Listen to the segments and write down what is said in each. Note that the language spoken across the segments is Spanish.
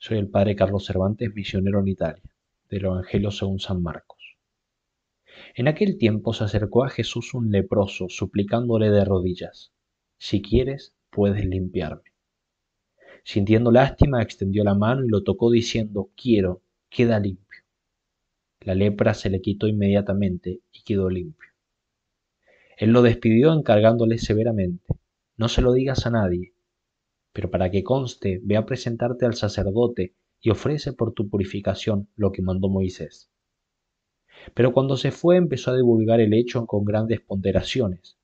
Soy el padre Carlos Cervantes, misionero en Italia, del Evangelio según San Marcos. En aquel tiempo se acercó a Jesús un leproso, suplicándole de rodillas, Si quieres, puedes limpiarme. Sintiendo lástima, extendió la mano y lo tocó diciendo, Quiero, queda limpio. La lepra se le quitó inmediatamente y quedó limpio. Él lo despidió encargándole severamente, No se lo digas a nadie pero para que conste, ve a presentarte al sacerdote y ofrece por tu purificación lo que mandó Moisés. Pero cuando se fue empezó a divulgar el hecho con grandes ponderaciones,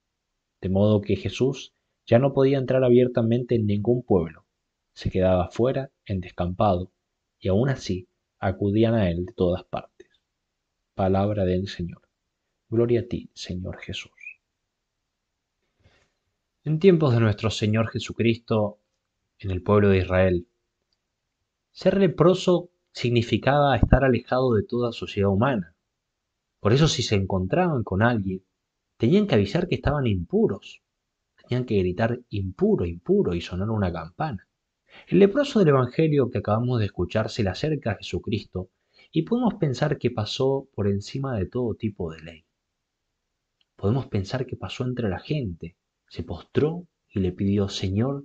de modo que Jesús ya no podía entrar abiertamente en ningún pueblo, se quedaba fuera en descampado, y aún así acudían a él de todas partes. Palabra del Señor. Gloria a ti, Señor Jesús. En tiempos de nuestro Señor Jesucristo, en el pueblo de Israel. Ser leproso significaba estar alejado de toda sociedad humana. Por eso si se encontraban con alguien, tenían que avisar que estaban impuros. Tenían que gritar impuro, impuro y sonar una campana. El leproso del Evangelio que acabamos de escuchar se le acerca a Jesucristo y podemos pensar que pasó por encima de todo tipo de ley. Podemos pensar que pasó entre la gente, se postró y le pidió, Señor,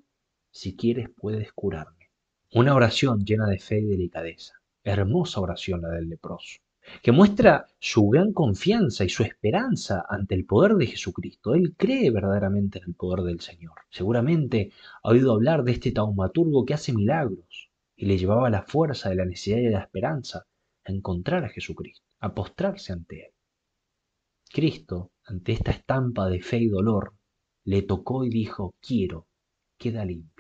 si quieres puedes curarme. Una oración llena de fe y delicadeza. Hermosa oración la del leproso, que muestra su gran confianza y su esperanza ante el poder de Jesucristo. Él cree verdaderamente en el poder del Señor. Seguramente ha oído hablar de este taumaturgo que hace milagros y le llevaba la fuerza de la necesidad y la esperanza a encontrar a Jesucristo, a postrarse ante Él. Cristo, ante esta estampa de fe y dolor, le tocó y dijo, quiero, queda limpio.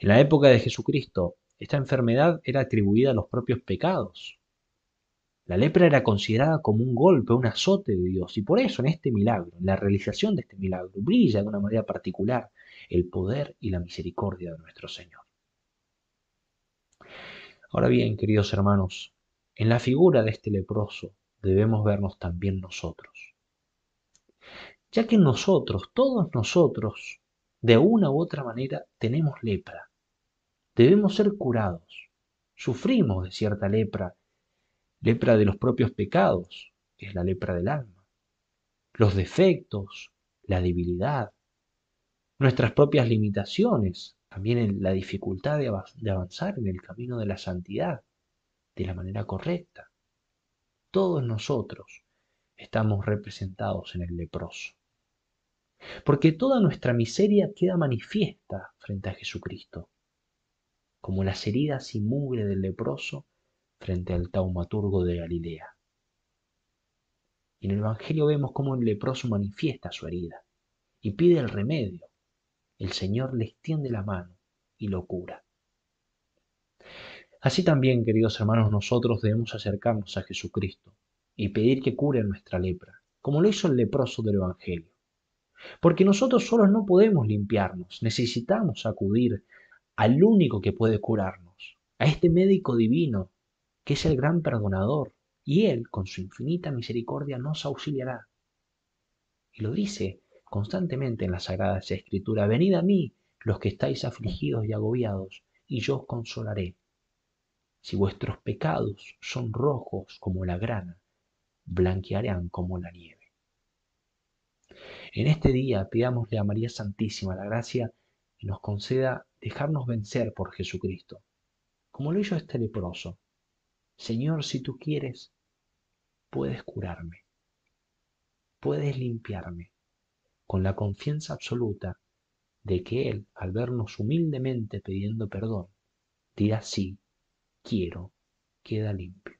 En la época de Jesucristo, esta enfermedad era atribuida a los propios pecados. La lepra era considerada como un golpe, un azote de Dios, y por eso en este milagro, en la realización de este milagro, brilla de una manera particular el poder y la misericordia de nuestro Señor. Ahora bien, queridos hermanos, en la figura de este leproso debemos vernos también nosotros, ya que nosotros, todos nosotros, de una u otra manera tenemos lepra, debemos ser curados. Sufrimos de cierta lepra, lepra de los propios pecados, que es la lepra del alma, los defectos, la debilidad, nuestras propias limitaciones, también la dificultad de, de avanzar en el camino de la santidad de la manera correcta. Todos nosotros estamos representados en el leproso. Porque toda nuestra miseria queda manifiesta frente a Jesucristo como las heridas y mugre del leproso frente al taumaturgo de Galilea. Y en el Evangelio vemos cómo el leproso manifiesta su herida y pide el remedio. El Señor le extiende la mano y lo cura. Así también, queridos hermanos, nosotros debemos acercarnos a Jesucristo y pedir que cure nuestra lepra, como lo hizo el leproso del Evangelio. Porque nosotros solos no podemos limpiarnos, necesitamos acudir al único que puede curarnos, a este médico divino, que es el gran perdonador, y Él, con su infinita misericordia, nos auxiliará. Y lo dice constantemente en la Sagrada Escritura, venid a mí los que estáis afligidos y agobiados, y yo os consolaré. Si vuestros pecados son rojos como la grana, blanquearán como la nieve. En este día pidámosle a María Santísima la gracia y nos conceda dejarnos vencer por Jesucristo, como lo hizo este leproso. Señor, si tú quieres, puedes curarme, puedes limpiarme, con la confianza absoluta de que Él, al vernos humildemente pidiendo perdón, dirá sí, quiero, queda limpio.